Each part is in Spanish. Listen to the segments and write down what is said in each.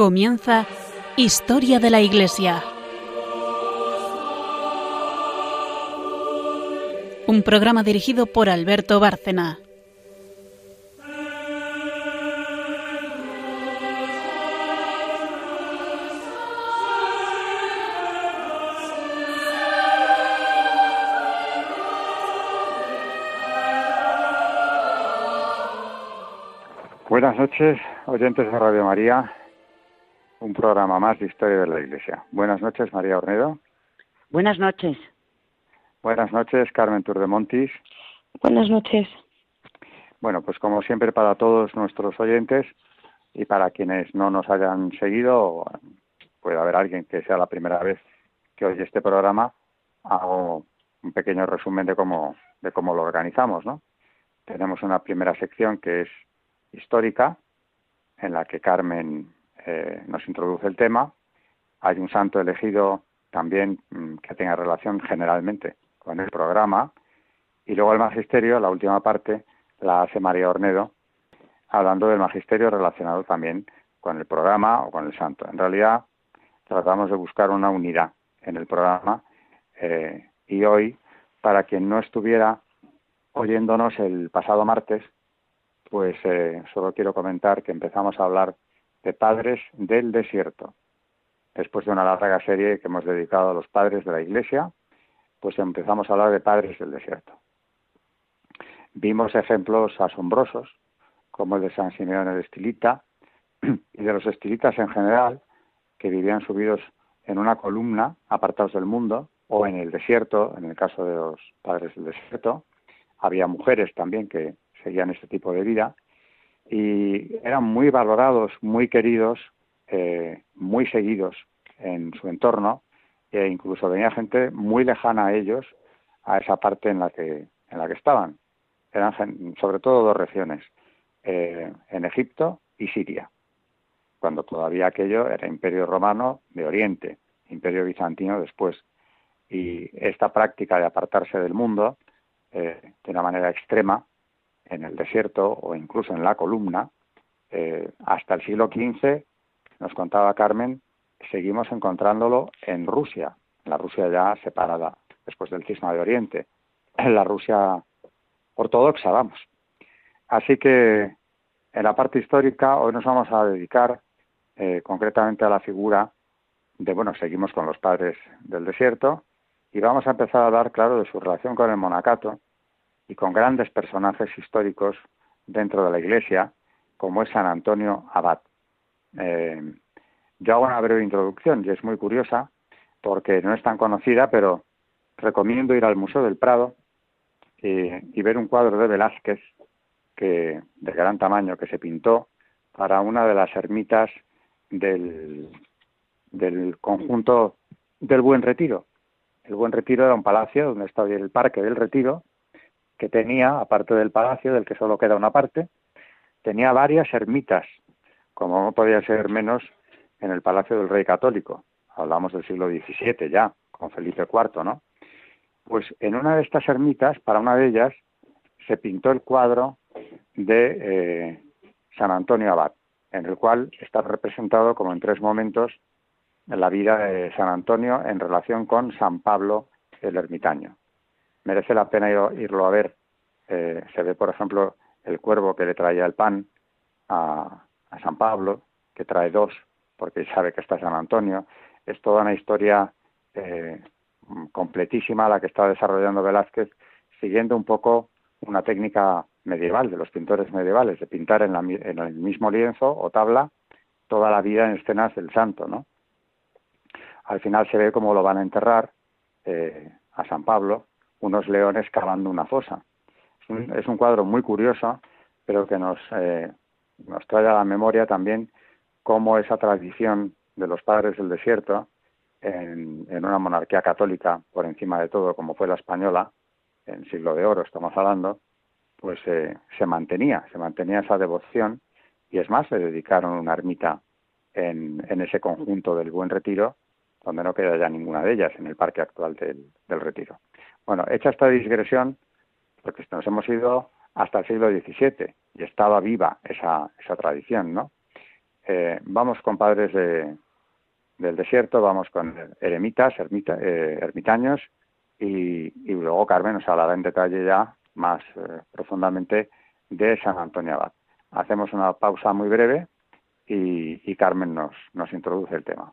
Comienza Historia de la Iglesia. Un programa dirigido por Alberto Bárcena. Buenas noches, oyentes de Radio María, programa más de Historia de la Iglesia. Buenas noches, María Ornedo. Buenas noches. Buenas noches, Carmen Turdemontis. Buenas noches. Bueno, pues como siempre para todos nuestros oyentes y para quienes no nos hayan seguido, puede haber alguien que sea la primera vez que oye este programa, hago un pequeño resumen de cómo, de cómo lo organizamos, ¿no? Tenemos una primera sección que es histórica, en la que Carmen eh, nos introduce el tema. Hay un santo elegido también mm, que tenga relación generalmente con el programa. Y luego el magisterio, la última parte, la hace María Ornedo, hablando del magisterio relacionado también con el programa o con el santo. En realidad, tratamos de buscar una unidad en el programa eh, y hoy, para quien no estuviera oyéndonos el pasado martes, pues eh, solo quiero comentar que empezamos a hablar de padres del desierto. Después de una larga serie que hemos dedicado a los padres de la Iglesia, pues empezamos a hablar de padres del desierto. Vimos ejemplos asombrosos, como el de San Simeón de Estilita y de los estilitas en general, que vivían subidos en una columna, apartados del mundo, o en el desierto, en el caso de los padres del desierto. Había mujeres también que seguían este tipo de vida y eran muy valorados, muy queridos, eh, muy seguidos en su entorno e incluso venía gente muy lejana a ellos, a esa parte en la que en la que estaban. Eran sobre todo dos regiones, eh, en Egipto y Siria, cuando todavía aquello era Imperio Romano de Oriente, Imperio Bizantino después. Y esta práctica de apartarse del mundo eh, de una manera extrema en el desierto o incluso en la columna, eh, hasta el siglo XV, nos contaba Carmen, seguimos encontrándolo en Rusia, la Rusia ya separada después del cisma de Oriente, en la Rusia ortodoxa, vamos. Así que en la parte histórica hoy nos vamos a dedicar eh, concretamente a la figura de, bueno, seguimos con los padres del desierto y vamos a empezar a hablar, claro, de su relación con el monacato y con grandes personajes históricos dentro de la Iglesia, como es San Antonio Abad. Eh, yo hago una breve introducción y es muy curiosa porque no es tan conocida, pero recomiendo ir al Museo del Prado y, ver un cuadro de Velázquez que, de gran tamaño que se pintó para una de las ermitas del conjunto del Buen Retiro. El Buen Retiro era un palacio donde estaba el Parque del Retiro que tenía, aparte del palacio, del que solo queda una parte, tenía varias ermitas, como no podía ser menos en el Palacio del Rey Católico. Hablamos del siglo XVII ya, con Felipe IV, ¿no? Pues en una de estas ermitas, para una de ellas, se pintó el cuadro de eh, San Antonio Abad, en el cual está representado como en tres momentos la vida de San Antonio en relación con San Pablo el ermitaño merece la pena irlo a ver. Eh, se ve, por ejemplo, el cuervo que le traía el pan a, San Pablo, que trae dos, porque sabe que está San Antonio. Es toda una historia eh, completísima la que está desarrollando Velázquez, siguiendo un poco una técnica medieval de los pintores medievales, de pintar en, el mismo lienzo o tabla toda la vida en escenas del santo, ¿no? Al final se ve cómo lo van a enterrar eh, a San Pablo unos leones cavando una fosa. Es un, cuadro muy curioso, pero que nos, eh, nos trae a la memoria también cómo esa tradición de los padres del desierto, en, una monarquía católica por encima de todo, como fue la española, en siglo de oro estamos hablando, pues eh, se mantenía, se mantenía esa devoción y es más, se dedicaron una ermita en, en, ese conjunto del Buen Retiro, donde no queda ya ninguna de ellas en el parque actual del Retiro. Bueno, hecha esta digresión, porque nos hemos ido hasta el siglo XVII y estaba viva esa, esa tradición, ¿no? eh, vamos con padres de, del desierto, vamos con eremitas, ermita, eh, ermitaños, y, luego Carmen nos hablará en detalle ya más eh, profundamente de San Antonio Abad. Hacemos una pausa muy breve y, y Carmen nos, nos introduce el tema.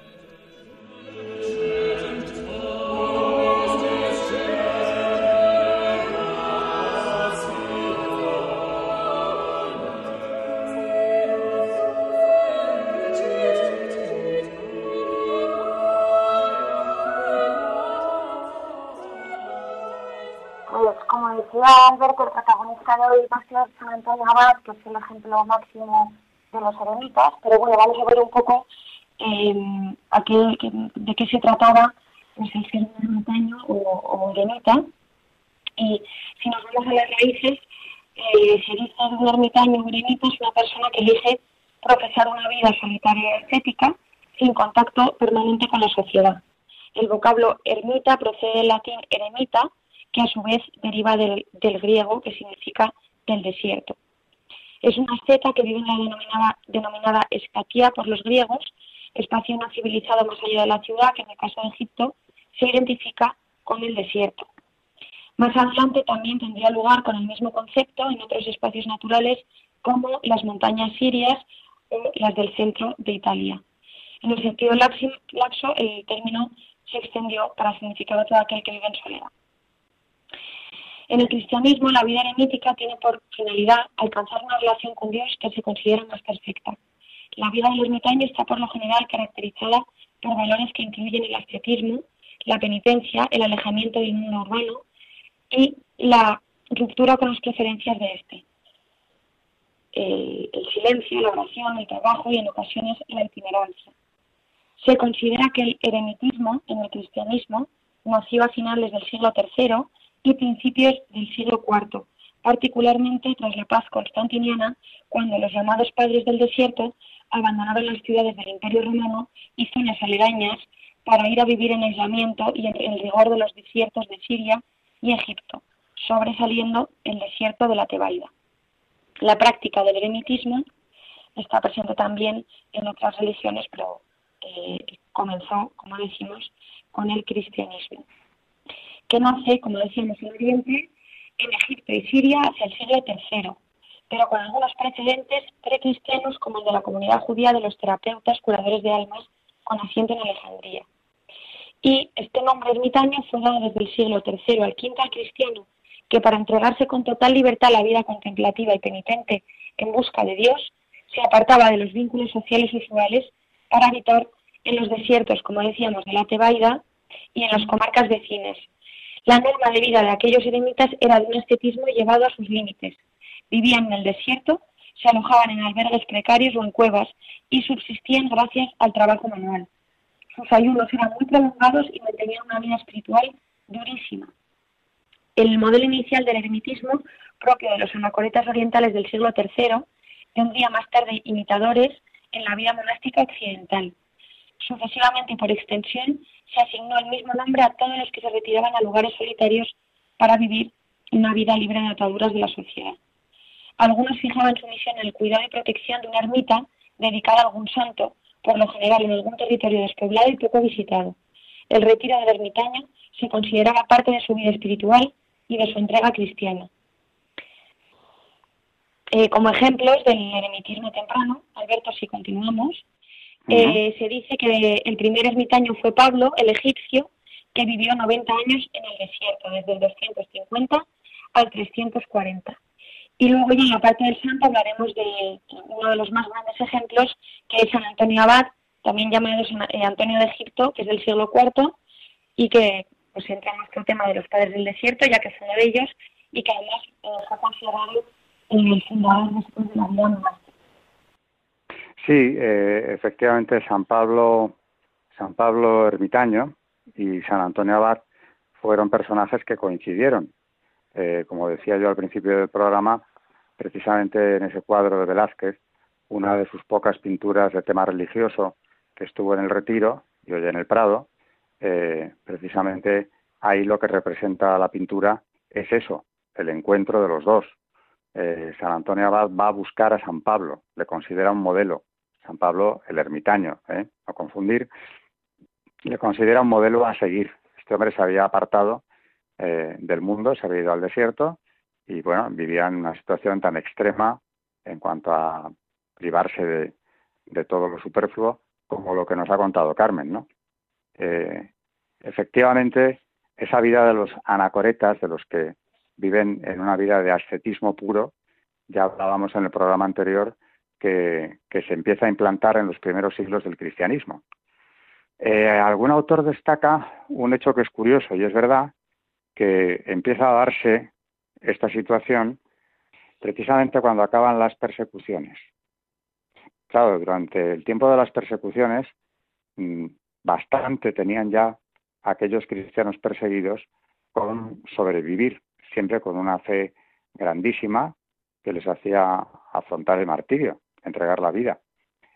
Que es el ejemplo máximo de los eremitas, pero bueno, vamos a ver un poco eh, de qué se trataba pues, el ser ermitaño o, o, eremita. Y si nos vamos a las raíces, eh, se dice de un ermitaño o eremita es una persona que elige profesar una vida solitaria y estética sin contacto permanente con la sociedad. El vocablo ermita procede del latín eremita, que a su vez deriva del, griego, que significa del desierto. Es una asceta que vive en la denominada, denominada por los griegos, espacio no civilizado más allá de la ciudad, que en el caso de Egipto se identifica con el desierto. Más adelante también tendría lugar con el mismo concepto en otros espacios naturales como las montañas sirias o las del centro de Italia. En el sentido laxo, el término se extendió para significar a todo aquel que vive en soledad. En el cristianismo, la vida eremítica tiene por finalidad alcanzar una relación con Dios que se considera más perfecta. La vida del ermitaño está por lo general caracterizada por valores que incluyen el ascetismo, la penitencia, el alejamiento del mundo urbano y la ruptura con las preferencias de este. El, silencio, la oración, el trabajo y en ocasiones la itinerancia. Se considera que el eremitismo en el cristianismo nació a finales del siglo III y principios del siglo IV, particularmente tras la paz constantiniana, cuando los llamados padres del desierto abandonaron las ciudades del Imperio Romano y zonas aledañas para ir a vivir en aislamiento y en el rigor de los desiertos de Siria y Egipto, sobresaliendo el desierto de la Tebaida. La práctica del eremitismo está presente también en otras religiones, pero eh, comenzó, como decimos, con el cristianismo que nace, como decíamos, en Oriente, en Egipto y Siria hacia el siglo III, pero con algunos precedentes precristianos como el de la comunidad judía de los terapeutas curadores de almas con asiento en Alejandría. Y este nombre ermitaño fue dado desde el siglo III al V al cristiano, que para entregarse con total libertad a la vida contemplativa y penitente en busca de Dios, se apartaba de los vínculos sociales usuales para habitar en los desiertos, como decíamos, de la Tebaida y en las comarcas vecinas, la norma de vida de aquellos eremitas era de un ascetismo llevado a sus límites. Vivían en el desierto, se alojaban en albergues precarios o en cuevas y subsistían gracias al trabajo manual. Sus ayunos eran muy prolongados y mantenían una vida espiritual durísima. El modelo inicial del eremitismo, propio de los anacoretas orientales del siglo III, tendría más tarde imitadores en la vida monástica occidental. Sucesivamente y por extensión, se asignó el mismo nombre a todos los que se retiraban a lugares solitarios para vivir una vida libre de ataduras de la sociedad. Algunos fijaban su misión en el cuidado y protección de una ermita dedicada a algún santo, por lo general en algún territorio despoblado y poco visitado. El retiro del ermitaño se consideraba parte de su vida espiritual y de su entrega cristiana. Eh, como ejemplos del eremitismo temprano, Alberto, si continuamos, eh, se dice que el primer ermitaño fue Pablo, el egipcio, que vivió 90 años en el desierto, desde el 250 al 340. Y luego ya en la parte del santo hablaremos de uno de los más grandes ejemplos, que es San Antonio Abad, también llamado eh, Antonio de Egipto, que es del siglo IV, y que pues entra en nuestro tema de los padres del desierto, ya que es uno de ellos, y que además eh, fue considerado el fundador después de la vida Sí, eh, efectivamente San Pablo, San Pablo Ermitaño y San Antonio Abad fueron personajes que coincidieron. Eh, como decía yo al principio del programa, precisamente en ese cuadro de Velázquez, una de sus pocas pinturas de tema religioso que estuvo en el Retiro y hoy en el Prado, eh, precisamente ahí lo que representa la pintura es eso, el encuentro de los dos. Eh, San Antonio Abad va a buscar a San Pablo, le considera un modelo. San Pablo, el ermitaño, ¿eh? no confundir, le considera un modelo a seguir. Este hombre se había apartado eh, del mundo, se había ido al desierto y bueno, vivía en una situación tan extrema en cuanto a privarse de, de todo lo superfluo como lo que nos ha contado Carmen, ¿no? Eh, efectivamente, esa vida de los anacoretas, de los que viven en una vida de ascetismo puro, ya hablábamos en el programa anterior que, se empieza a implantar en los primeros siglos del cristianismo. Eh, algún autor destaca un hecho que es curioso y es verdad que empieza a darse esta situación precisamente cuando acaban las persecuciones claro, durante el tiempo de las persecuciones, mm, bastante tenían ya aquellos cristianos perseguidos con sobrevivir, siempre con una fe grandísima que les hacía afrontar el martirio, entregar la vida,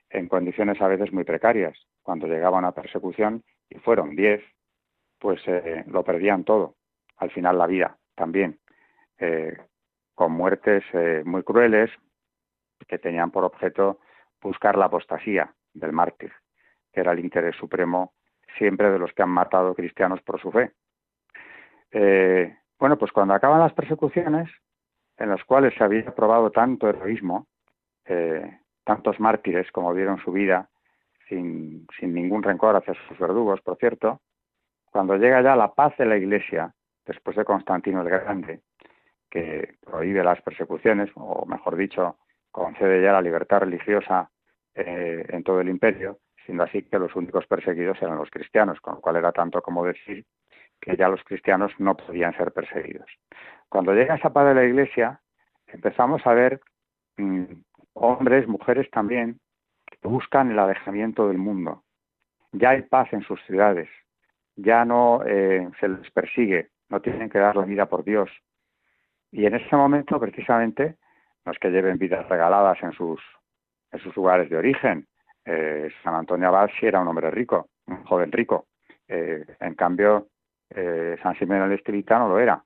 en condiciones a veces muy precarias. Cuando llegaba una persecución, y fueron diez, pues eh, lo perdían todo, al final la vida también, eh, con muertes eh, muy crueles que tenían por objeto buscar la apostasía del mártir, que era el interés supremo siempre de los que han matado cristianos por su fe. Bueno, pues cuando acaban las persecuciones, en las cuales se había probado tanto heroísmo, eh, tantos mártires como dieron su vida sin, sin ningún rencor hacia sus verdugos, por cierto, cuando llega ya la paz de la Iglesia, después de Constantino el Grande, que prohíbe las persecuciones, o mejor dicho, concede ya la libertad religiosa eh, en todo el imperio, siendo así que los únicos perseguidos eran los cristianos, con lo cual era tanto como decir que ya los cristianos no podían ser perseguidos. Cuando llega esa paz de la Iglesia, empezamos a ver mm, hombres, mujeres también, que buscan el alejamiento del mundo. Ya hay paz en sus ciudades, ya no eh, se les persigue, no tienen que dar la vida por Dios. Y en ese momento, precisamente, no es que lleven vidas regaladas en sus en sus lugares de origen. Eh, San Antonio Abad sí era un hombre rico, un joven rico. Eh, en cambio, San Simeón el Estilita no lo era.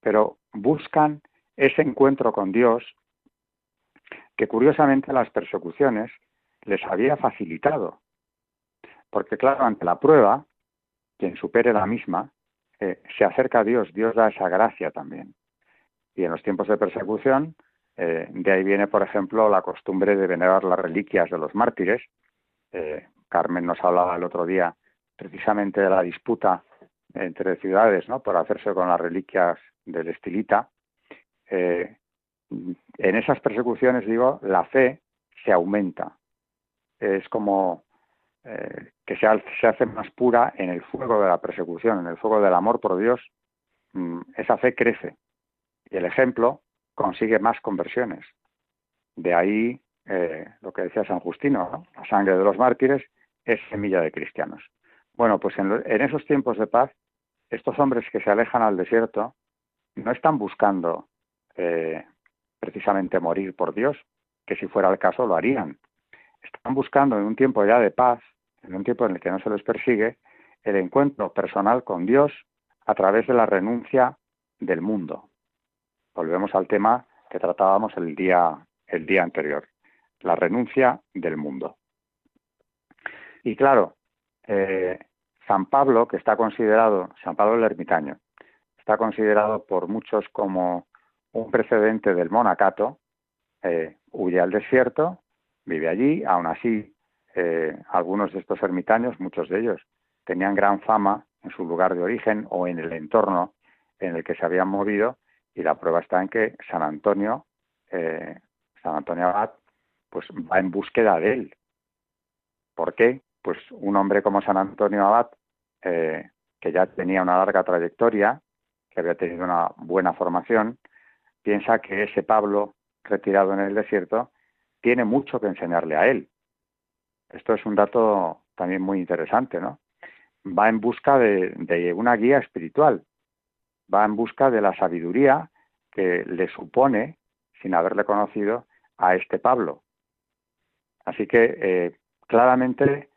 Pero buscan ese encuentro con Dios que curiosamente las persecuciones les había facilitado. Porque claro, ante la prueba, quien supere la misma, se acerca a Dios, Dios da esa gracia también. Y en los tiempos de persecución, eh, de ahí viene, por ejemplo, la costumbre de venerar las reliquias de los mártires. Eh, Carmen nos hablaba el otro día precisamente de la disputa entre ciudades ¿no? por hacerse con las reliquias del estilita. Eh, en esas persecuciones, digo, la fe se aumenta. Es como que se, se, hace más pura en el fuego de la persecución, en el fuego del amor por Dios. Mm, esa fe crece. Y el ejemplo consigue más conversiones. De ahí eh, lo que decía San Justino, la sangre de los mártires es semilla de cristianos. Bueno, pues en, esos tiempos de paz, estos hombres que se alejan al desierto no están buscando eh, precisamente morir por Dios, que si fuera el caso lo harían. Están buscando en un tiempo ya de paz, en un tiempo en el que no se les persigue, el encuentro personal con Dios a través de la renuncia del mundo volvemos al tema que tratábamos el día, el día anterior, la renuncia del mundo. Y claro, eh, San Pablo, que está considerado, San Pablo el ermitaño, está considerado por muchos como un precedente del monacato, eh, huye al desierto, vive allí, aún así eh, algunos de estos ermitaños, muchos de ellos, tenían gran fama en su lugar de origen o en el entorno en el que se habían movido y la prueba está en que San Antonio eh, San Antonio Abad pues va en búsqueda de él. ¿Por qué? Pues un hombre como San Antonio Abad, que ya tenía una larga trayectoria, que había tenido una buena formación, piensa que ese Pablo retirado en el desierto tiene mucho que enseñarle a él. Esto es un dato también muy interesante, ¿no? Va en busca de, una guía espiritual, va en busca de la sabiduría que le supone, sin haberle conocido, a este Pablo. Así que eh, claramente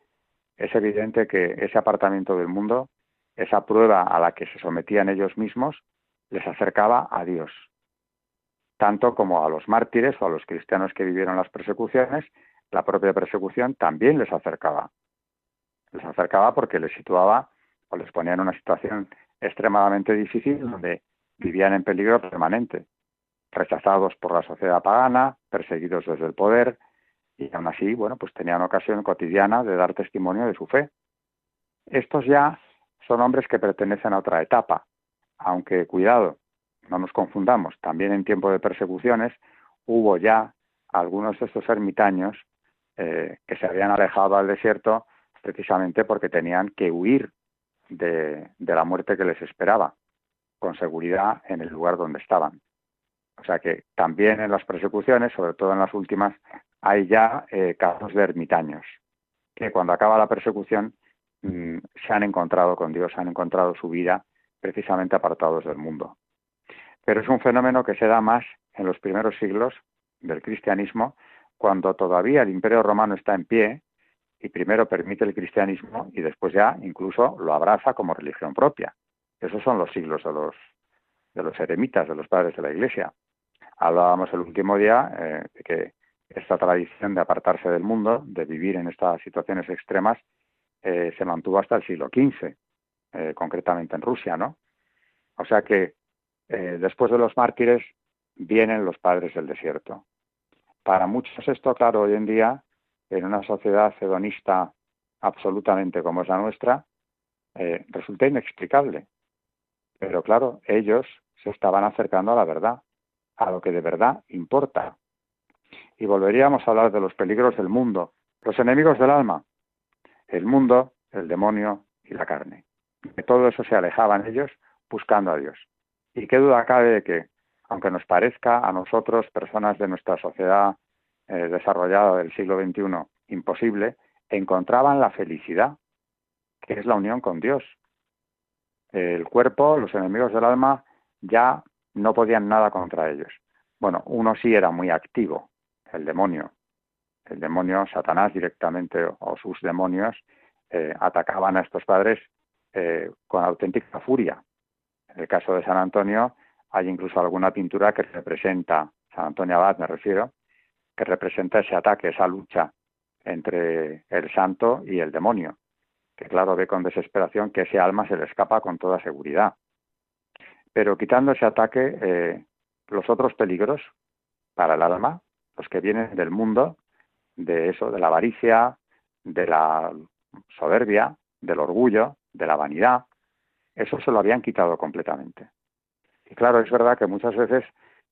es evidente que ese apartamiento del mundo, esa prueba a la que se sometían ellos mismos, les acercaba a Dios, tanto como a los mártires o a los cristianos que vivieron las persecuciones, la propia persecución también les acercaba. Les acercaba porque les situaba o les ponía en una situación extremadamente difícil donde vivían en peligro permanente, rechazados por la sociedad pagana, perseguidos desde el poder, y aún así, bueno, pues tenían ocasión cotidiana de dar testimonio de su fe. Estos ya son hombres que pertenecen a otra etapa, aunque cuidado, no nos confundamos, también en tiempo de persecuciones hubo ya algunos de estos ermitaños eh, que se habían alejado al desierto precisamente porque tenían que huir de, la muerte que les esperaba, con seguridad en el lugar donde estaban. O sea que también en las persecuciones, sobre todo en las últimas, hay ya eh, casos de ermitaños, que cuando acaba la persecución mm, se han encontrado con Dios, han encontrado su vida precisamente apartados del mundo. Pero es un fenómeno que se da más en los primeros siglos del cristianismo, cuando todavía el imperio romano está en pie y primero permite el cristianismo y después ya incluso lo abraza como religión propia. Esos son los siglos de los, de los eremitas, de los padres de la Iglesia. Hablábamos el último día eh, de que esta tradición de apartarse del mundo, de vivir en estas situaciones extremas, eh, se mantuvo hasta el siglo XV, eh, concretamente en Rusia, ¿no? O sea que después de los mártires vienen los padres del desierto. Para muchos esto, claro, hoy en día en una sociedad hedonista absolutamente como es la nuestra, eh, resulta inexplicable. Pero claro, ellos se estaban acercando a la verdad, a lo que de verdad importa. Y volveríamos a hablar de los peligros del mundo, los enemigos del alma, el mundo, el demonio y la carne. De todo eso se alejaban ellos buscando a Dios. Y qué duda cabe de que, aunque nos parezca a nosotros, personas de nuestra sociedad eh, desarrollada del siglo XXI imposible, encontraban la felicidad, que es la unión con Dios. El cuerpo, los enemigos del alma, ya no podían nada contra ellos. Bueno, uno sí era muy activo, el demonio. El demonio, Satanás directamente o sus demonios, eh, atacaban a estos padres eh, con auténtica furia. En el caso de San Antonio hay incluso alguna pintura que representa, San Antonio Abad me refiero, que representa ese ataque, esa lucha entre el santo y el demonio, que claro ve con desesperación que ese alma se le escapa con toda seguridad. Pero quitando ese ataque, eh, los otros peligros para el alma, los que vienen del mundo, de eso, de la avaricia, de la soberbia, del orgullo, de la vanidad, eso se lo habían quitado completamente. Y claro, es verdad que muchas veces,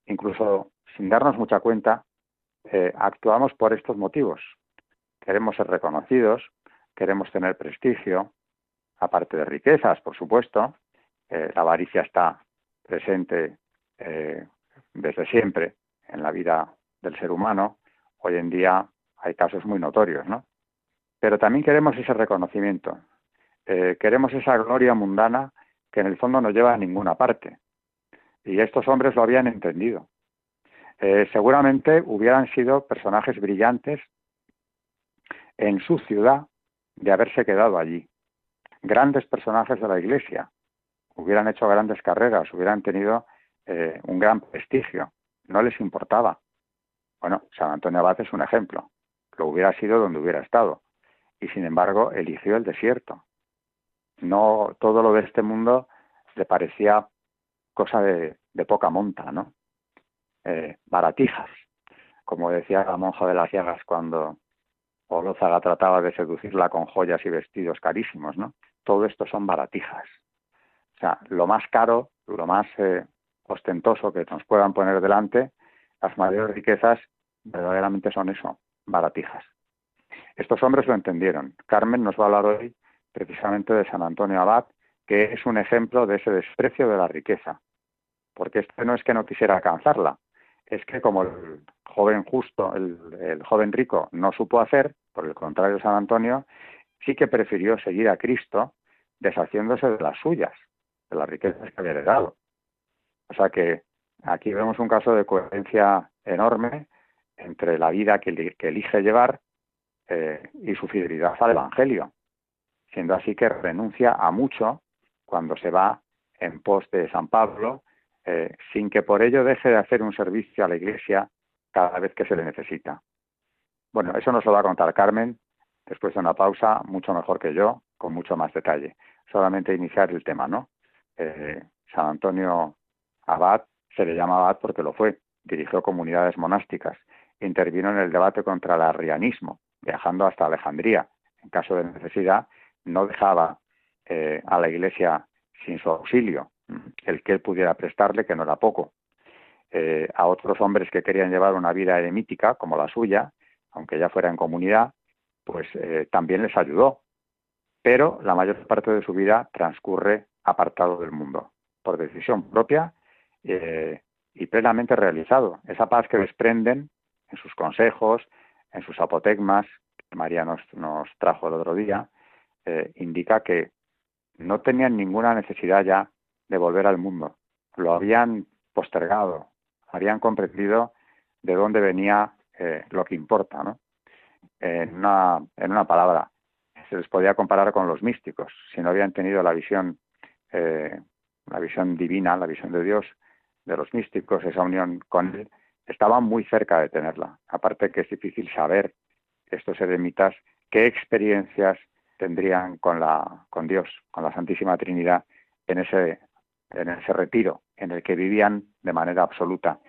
incluso sin darnos mucha cuenta, eh, actuamos por estos motivos. Queremos ser reconocidos, queremos tener prestigio, aparte de riquezas, por supuesto. Eh, la avaricia está presente eh, desde siempre en la vida del ser humano. Hoy en día hay casos muy notorios, ¿no? Pero también queremos ese reconocimiento. Queremos esa gloria mundana que en el fondo no lleva a ninguna parte. Y estos hombres lo habían entendido. Eh, seguramente hubieran sido personajes brillantes en su ciudad de haberse quedado allí. Grandes personajes de la Iglesia. Hubieran hecho grandes carreras, hubieran tenido eh, un gran prestigio. No les importaba. Bueno, San Antonio Abad es un ejemplo. Lo hubiera sido donde hubiera estado. Y sin embargo, eligió el desierto. No todo lo de este mundo le parecía cosa de, de poca monta, ¿no? Eh, baratijas, como decía la monja de las llagas cuando Olózaga trataba de seducirla con joyas y vestidos carísimos, ¿no? Todo esto son baratijas. O sea, lo más caro, lo más eh, ostentoso que nos puedan poner delante, las mayores riquezas verdaderamente son eso, baratijas. Estos hombres lo entendieron. Carmen nos va a hablar hoy precisamente de San Antonio Abad, que es un ejemplo de ese desprecio de la riqueza. Porque este no es que no quisiera alcanzarla, es que como el joven justo, el, joven rico no supo hacer, por el contrario San Antonio, sí que prefirió seguir a Cristo deshaciéndose de las suyas, de las riquezas que había heredado. O sea que aquí vemos un caso de coherencia enorme entre la vida que, elige llevar eh, y su fidelidad al Evangelio, siendo así que renuncia a mucho cuando se va en pos de San Pablo, eh, sin que por ello deje de hacer un servicio a la Iglesia cada vez que se le necesita. Bueno, eso nos lo va a contar Carmen después de una pausa, mucho mejor que yo, con mucho más detalle. Solamente iniciar el tema, ¿no? Eh, San Antonio Abad se le llama Abad porque lo fue, dirigió comunidades monásticas, intervino en el debate contra el arrianismo, viajando hasta Alejandría. En caso de necesidad, no dejaba eh, a la Iglesia sin su auxilio, el que él pudiera prestarle, que no era poco. Eh, a otros hombres que querían llevar una vida eremítica, como la suya, aunque ya fuera en comunidad, pues eh, también les ayudó. Pero la mayor parte de su vida transcurre apartado del mundo, por decisión propia y plenamente realizado. Esa paz que desprenden en sus consejos, en sus apotegmas, que María nos, nos trajo el otro día, eh, indica que no tenían ninguna necesidad ya de volver al mundo. Lo habían postergado, habían comprendido de dónde venía eh, lo que importa. ¿no? En, una, en una palabra, se les podía comparar con los místicos. Si no habían tenido la visión, eh, la visión divina, la visión de Dios, de los místicos, esa unión con Él, estaban muy cerca de tenerla. Aparte que es difícil saber estos eremitas qué experiencias tendrían con la con Dios, con la Santísima Trinidad en ese en ese retiro en el que vivían de manera absoluta.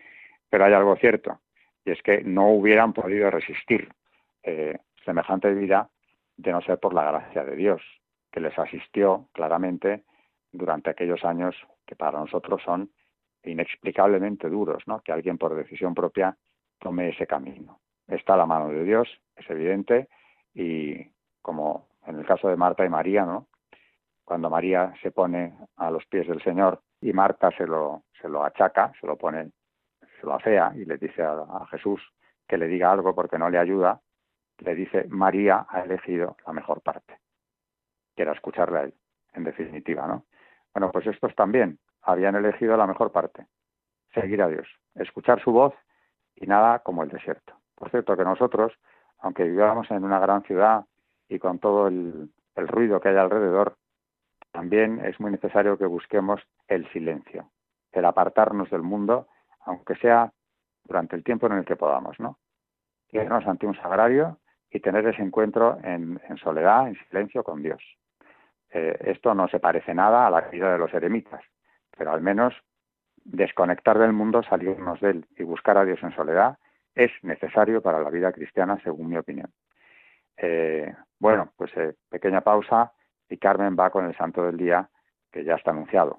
Pero hay algo cierto y es que no hubieran podido resistir eh, semejante vida de no ser por la gracia de Dios que les asistió claramente durante aquellos años que para nosotros son inexplicablemente duros, ¿no? Que alguien por decisión propia tome ese camino. Está la mano de Dios, es evidente, y como en el caso de Marta y María, ¿no? Cuando María se pone a los pies del Señor y Marta se lo, se lo achaca, se lo pone, se lo afea y le dice a, Jesús que le diga algo porque no le ayuda, le dice María ha elegido la mejor parte, que era escucharle a él, en definitiva, ¿no? Bueno, pues estos también habían elegido la mejor parte, seguir a Dios, escuchar su voz y nada como el desierto. Por cierto que nosotros, aunque vivamos en una gran ciudad y con todo el, ruido que hay alrededor, también es muy necesario que busquemos el silencio, el apartarnos del mundo, aunque sea durante el tiempo en el que podamos, ¿no? Irnos ante un sagrario y tener ese encuentro en, soledad, en silencio con Dios. Eh, esto no se parece nada a la vida de los eremitas, pero al menos desconectar del mundo, salirnos de él y buscar a Dios en soledad es necesario para la vida cristiana, según mi opinión. Eh, bueno, pues eh, pequeña pausa y Carmen va con el santo del día que ya está anunciado.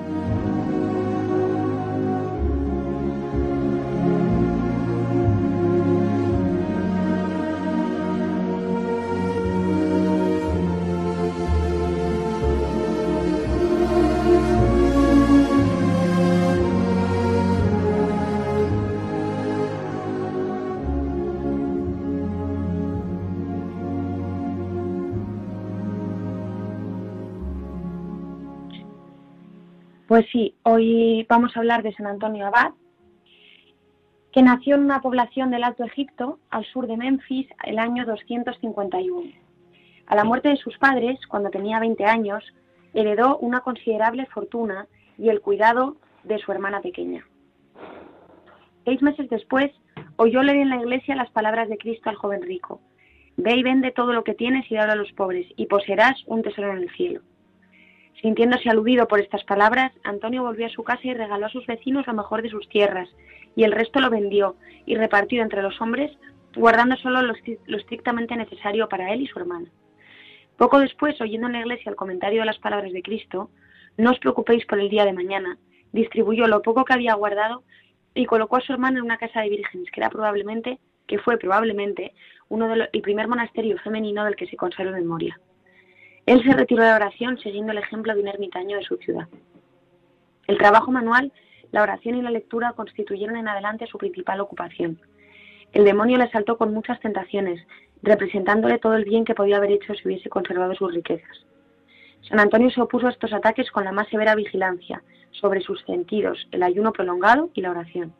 Pues sí, hoy vamos a hablar de San Antonio Abad, que nació en una población del Alto Egipto, al sur de Memphis, el año 251. A la muerte de sus padres, cuando tenía 20 años, heredó una considerable fortuna y el cuidado de su hermana pequeña. Seis meses después, oyó leer en la iglesia las palabras de Cristo al joven rico. Ve y vende todo lo que tienes y dalo a los pobres, y poseerás un tesoro en el cielo. Sintiéndose aludido por estas palabras, Antonio volvió a su casa y regaló a sus vecinos lo mejor de sus tierras, y el resto lo vendió y repartió entre los hombres, guardando solo lo, estrictamente necesario para él y su hermana. Poco después, oyendo en la iglesia el comentario de las palabras de Cristo, no os preocupéis por el día de mañana, distribuyó lo poco que había guardado y colocó a su hermana en una casa de vírgenes, que era probablemente, que fue probablemente, uno de el primer monasterio femenino del que se conserva memoria. Él se retiró de la oración siguiendo el ejemplo de un ermitaño de su ciudad. El trabajo manual, la oración y la lectura constituyeron en adelante su principal ocupación. El demonio le asaltó con muchas tentaciones, representándole todo el bien que podía haber hecho si hubiese conservado sus riquezas. San Antonio se opuso a estos ataques con la más severa vigilancia sobre sus sentidos, el ayuno prolongado y la oración.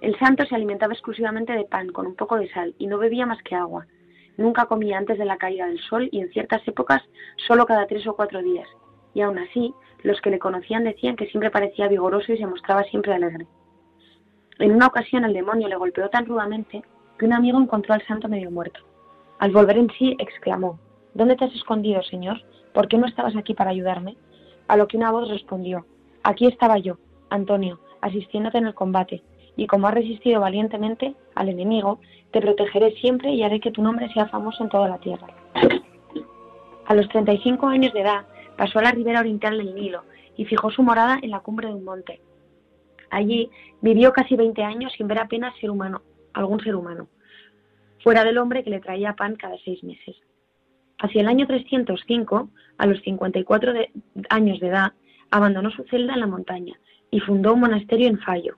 El santo se alimentaba exclusivamente de pan con un poco de sal y no bebía más que agua, Nunca comía antes de la caída del sol y en ciertas épocas solo cada tres o cuatro días. Y aún así, los que le conocían decían que siempre parecía vigoroso y se mostraba siempre alegre. En una ocasión el demonio le golpeó tan rudamente que un amigo encontró al santo medio muerto. Al volver en sí, exclamó, ¿Dónde te has escondido, Señor? ¿Por qué no estabas aquí para ayudarme? A lo que una voz respondió, Aquí estaba yo, Antonio, asistiéndote en el combate, y como has resistido valientemente al enemigo, te protegeré siempre y haré que tu nombre sea famoso en toda la tierra. A los 35 años de edad pasó a la ribera oriental del Nilo y fijó su morada en la cumbre de un monte. Allí vivió casi 20 años sin ver apenas ser humano, algún ser humano, fuera del hombre que le traía pan cada seis meses. Hacia el año 305, a los 54 años de edad, abandonó su celda en la montaña y fundó un monasterio en Fallo,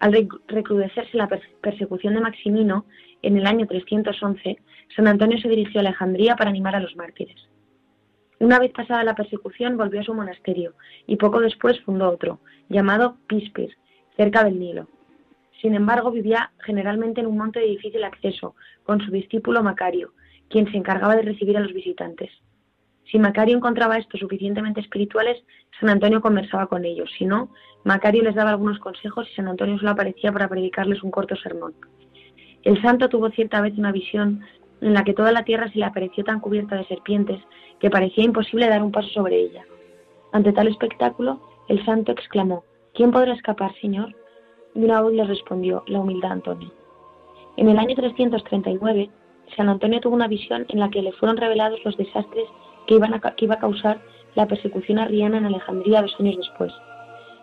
al recrudecerse la persecución de Maximino, en el año 311, San Antonio se dirigió a Alejandría para animar a los mártires. Una vez pasada la persecución, volvió a su monasterio y poco después fundó otro, llamado Pispir, cerca del Nilo. Sin embargo, vivía generalmente en un monte de difícil acceso, con su discípulo Macario, quien se encargaba de recibir a los visitantes. Si Macario encontraba estos suficientemente espirituales, San Antonio conversaba con ellos. Si no, Macario les daba algunos consejos y San Antonio solo aparecía para predicarles un corto sermón. El santo tuvo cierta vez una visión en la que toda la tierra se le apareció tan cubierta de serpientes que parecía imposible dar un paso sobre ella. Ante tal espectáculo, el santo exclamó, ¿Quién podrá escapar, Señor? Y una voz le respondió, la humildad Antonio. En el año 339, San Antonio tuvo una visión en la que le fueron revelados los desastres que, iba a causar la persecución arriana en Alejandría dos años después.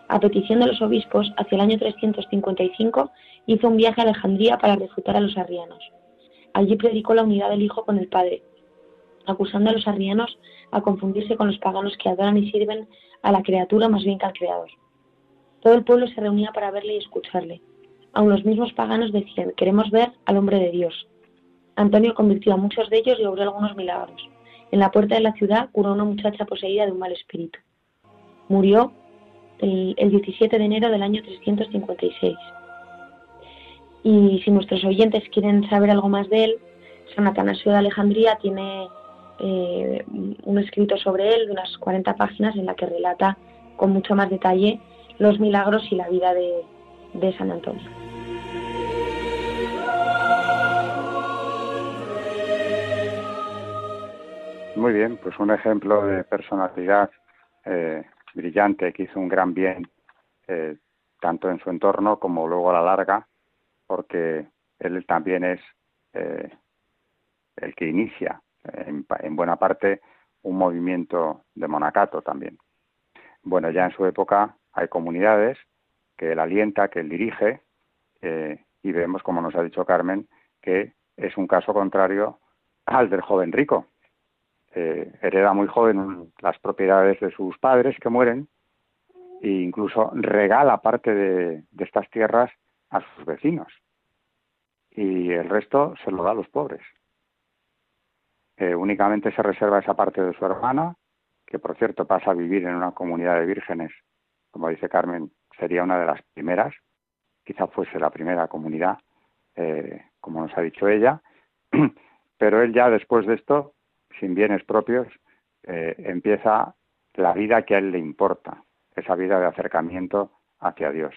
A petición de los obispos, hacia el año 355 hizo un viaje a Alejandría para refutar a los arrianos. Allí predicó la unidad del Hijo con el Padre, acusando a los arrianos a confundirse con los paganos que adoran y sirven a la criatura más bien que al Creador. Todo el pueblo se reunía para verle y escucharle. Aun los mismos paganos decían, queremos ver al hombre de Dios. Antonio convirtió a muchos de ellos y obró algunos milagros. En la puerta de la ciudad curó una muchacha poseída de un mal espíritu. Murió el, 17 de enero del año 356. Y si nuestros oyentes quieren saber algo más de él, San Atanasio de Alejandría tiene eh, un escrito sobre él de unas 40 páginas en la que relata con mucho más detalle los milagros y la vida de San Antonio. Muy bien, pues un ejemplo de personalidad eh, brillante que hizo un gran bien eh, tanto en su entorno como luego a la larga, porque él también es eh, el que inicia en, buena parte un movimiento de monacato también. Bueno, ya en su época hay comunidades que él alienta, que él dirige, y vemos, como nos ha dicho Carmen, que es un caso contrario al del joven rico. Hereda muy joven las propiedades de sus padres que mueren e incluso regala parte de, estas tierras a sus vecinos. Y el resto se lo da a los pobres. Eh, únicamente se reserva esa parte de su hermana, que por cierto pasa a vivir en una comunidad de vírgenes, como dice Carmen, sería una de las primeras, quizá fuese la primera comunidad, eh, como nos ha dicho ella, pero él ya después de esto, sin bienes propios, eh, empieza la vida que a él le importa, esa vida de acercamiento hacia Dios.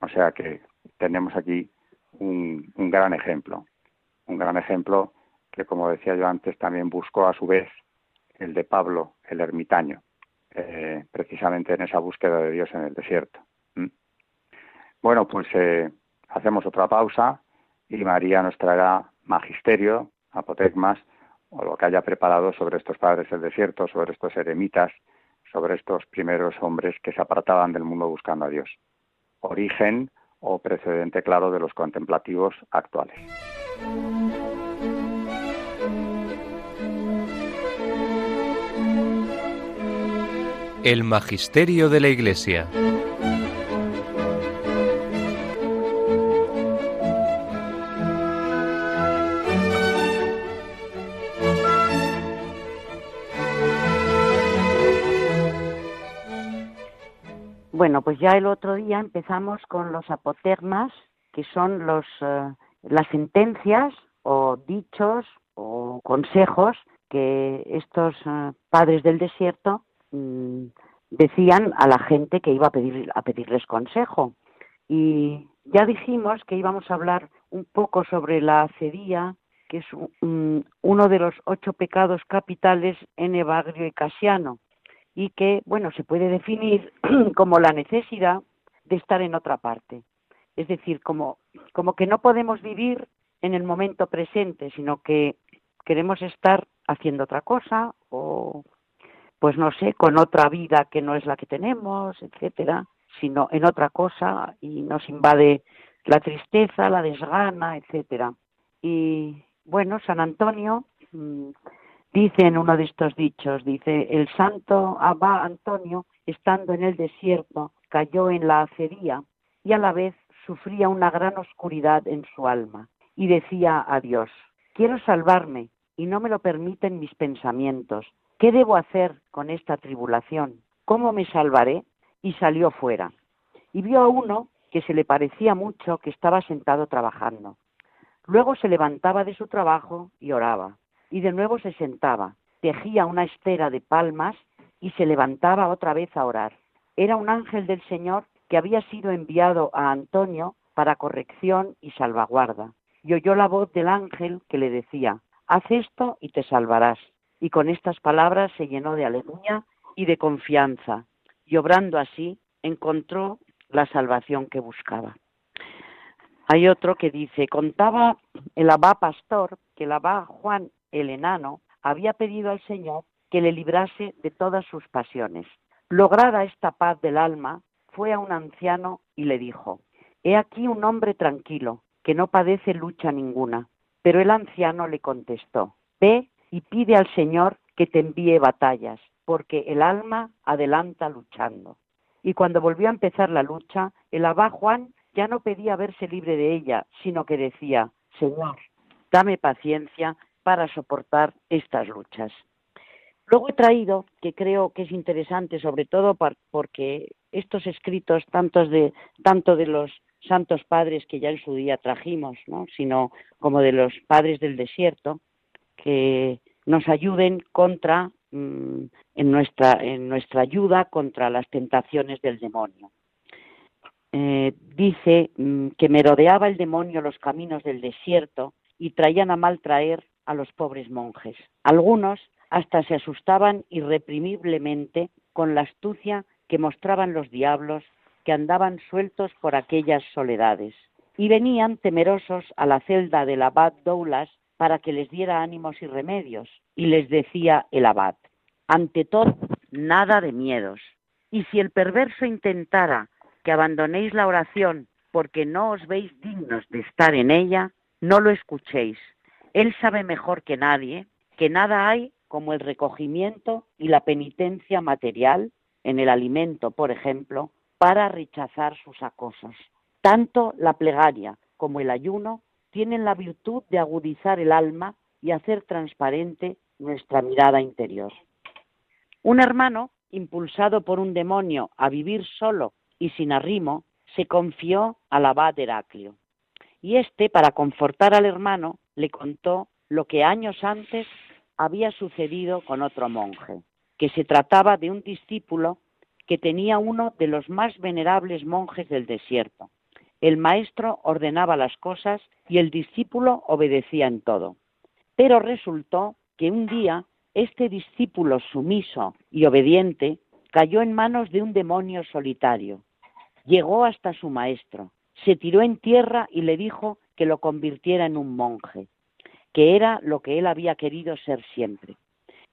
O sea que tenemos aquí un, gran ejemplo, un gran ejemplo que, como decía yo antes, también buscó a su vez el de Pablo, el ermitaño, eh, precisamente en esa búsqueda de Dios en el desierto. Bueno, pues eh, hacemos otra pausa y María nos traerá magisterio, apotegmas, o lo que haya preparado sobre estos padres del desierto, sobre estos eremitas, sobre estos primeros hombres que se apartaban del mundo buscando a Dios. Origen o precedente claro de los contemplativos actuales. El Magisterio de la Iglesia. Bueno, pues ya el otro día empezamos con los apotegmas, que son los, eh, las sentencias o dichos o consejos que estos eh, padres del desierto mm, decían a la gente que iba a, pedir, a pedirles consejo. Y ya dijimos que íbamos a hablar un poco sobre la acedía, que es uno de los ocho pecados capitales en Evagrio y Casiano y que, bueno, se puede definir como la necesidad de estar en otra parte. Es decir, como, como que no podemos vivir en el momento presente, sino que queremos estar haciendo otra cosa o, pues no sé, con otra vida que no es la que tenemos, etcétera, sino en otra cosa y nos invade la tristeza, la desgana, etcétera. Y bueno, San Antonio mm, Dice en uno de estos dichos, dice, el santo Abba Antonio, estando en el desierto, cayó en la acería y a la vez sufría una gran oscuridad en su alma y decía a Dios, quiero salvarme y no me lo permiten mis pensamientos. ¿Qué debo hacer con esta tribulación? ¿Cómo me salvaré? Y salió fuera. Y vio a uno que se le parecía mucho que estaba sentado trabajando. Luego se levantaba de su trabajo y oraba y de nuevo se sentaba, tejía una estera de palmas y se levantaba otra vez a orar. Era un ángel del Señor que había sido enviado a Antonio para corrección y salvaguarda. Y oyó la voz del ángel que le decía, haz esto y te salvarás. Y con estas palabras se llenó de aleluya y de confianza, y obrando así encontró la salvación que buscaba. Hay otro que dice, contaba el abá pastor que el abá Juan el enano, había pedido al Señor que le librase de todas sus pasiones. Lograda esta paz del alma, fue a un anciano y le dijo, He aquí un hombre tranquilo, que no padece lucha ninguna. Pero el anciano le contestó, Ve y pide al Señor que te envíe batallas, porque el alma adelanta luchando. Y cuando volvió a empezar la lucha, el abad Juan ya no pedía verse libre de ella, sino que decía, Señor, dame paciencia para soportar estas luchas. Luego he traído, que creo que es interesante, sobre todo porque estos escritos, tantos de, tanto de los santos padres que ya en su día trajimos, ¿no? sino como de los padres del desierto, que nos ayuden contra, mm, en, nuestra, en nuestra ayuda contra las tentaciones del demonio. Eh, dice mm, que merodeaba el demonio los caminos del desierto y traían a mal traer a los pobres monjes. Algunos hasta se asustaban irreprimiblemente con la astucia que mostraban los diablos que andaban sueltos por aquellas soledades, y venían temerosos a la celda del abad Doulas para que les diera ánimos y remedios, y les decía el abad, Ante todo, nada de miedos. Y si el perverso intentara que abandonéis la oración porque no os veis dignos de estar en ella, no lo escuchéis. Él sabe mejor que nadie que nada hay como el recogimiento y la penitencia material en el alimento, por ejemplo, para rechazar sus acosos. Tanto la plegaria como el ayuno tienen la virtud de agudizar el alma y hacer transparente nuestra mirada interior. Un hermano, impulsado por un demonio a vivir solo y sin arrimo, se confió al abad Heraclio. Y éste, para confortar al hermano, le contó lo que años antes había sucedido con otro monje, que se trataba de un discípulo que tenía uno de los más venerables monjes del desierto. El maestro ordenaba las cosas y el discípulo obedecía en todo. Pero resultó que un día este discípulo sumiso y obediente cayó en manos de un demonio solitario. Llegó hasta su maestro, se tiró en tierra y le dijo que lo convirtiera en un monje, que era lo que él había querido ser siempre.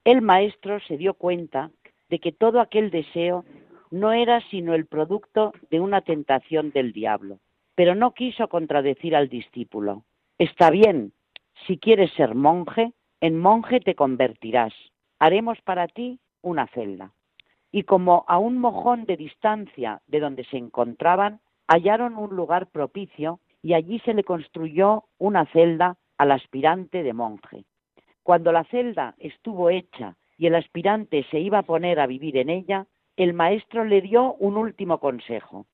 El maestro se dio cuenta de que todo aquel deseo no era sino el producto de una tentación del diablo, pero no quiso contradecir al discípulo. Está bien, si quieres ser monje, en monje te convertirás. Haremos para ti una celda. Y como a un mojón de distancia de donde se encontraban, hallaron un lugar propicio y allí se le construyó una celda al aspirante de monje. Cuando la celda estuvo hecha y el aspirante se iba a poner a vivir en ella, el maestro le dio un último consejo.